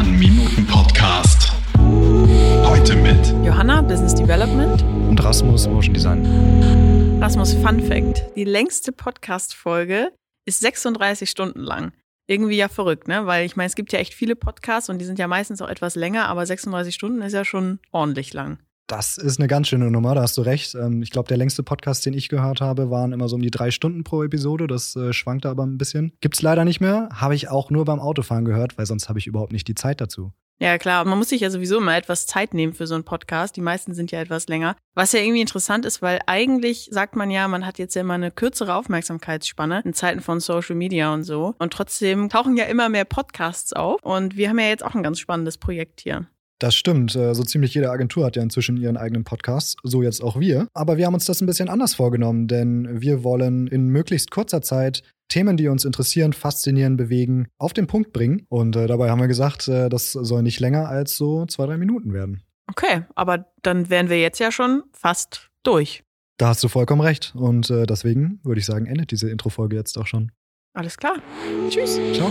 Sternminuten-Podcast. Heute mit Johanna, Business Development. Und Rasmus, Motion Design. Rasmus, Fun Fact. Die längste Podcast-Folge ist 36 Stunden lang. Irgendwie ja verrückt, ne? Weil ich meine, es gibt ja echt viele Podcasts und die sind ja meistens auch etwas länger, aber 36 Stunden ist ja schon ordentlich lang. Das ist eine ganz schöne Nummer, da hast du recht. Ähm, ich glaube, der längste Podcast, den ich gehört habe, waren immer so um die drei Stunden pro Episode. Das äh, schwankte aber ein bisschen. Gibt's leider nicht mehr. Habe ich auch nur beim Autofahren gehört, weil sonst habe ich überhaupt nicht die Zeit dazu. Ja, klar. Man muss sich ja sowieso immer etwas Zeit nehmen für so einen Podcast. Die meisten sind ja etwas länger. Was ja irgendwie interessant ist, weil eigentlich sagt man ja, man hat jetzt ja immer eine kürzere Aufmerksamkeitsspanne in Zeiten von Social Media und so. Und trotzdem tauchen ja immer mehr Podcasts auf. Und wir haben ja jetzt auch ein ganz spannendes Projekt hier. Das stimmt. äh, So ziemlich jede Agentur hat ja inzwischen ihren eigenen Podcast. So jetzt auch wir. Aber wir haben uns das ein bisschen anders vorgenommen, denn wir wollen in möglichst kurzer Zeit Themen, die uns interessieren, faszinieren, bewegen, auf den Punkt bringen. Und äh, dabei haben wir gesagt, äh, das soll nicht länger als so zwei, drei Minuten werden. Okay, aber dann wären wir jetzt ja schon fast durch. Da hast du vollkommen recht. Und äh, deswegen würde ich sagen, endet diese Introfolge jetzt auch schon. Alles klar. Tschüss. Ciao.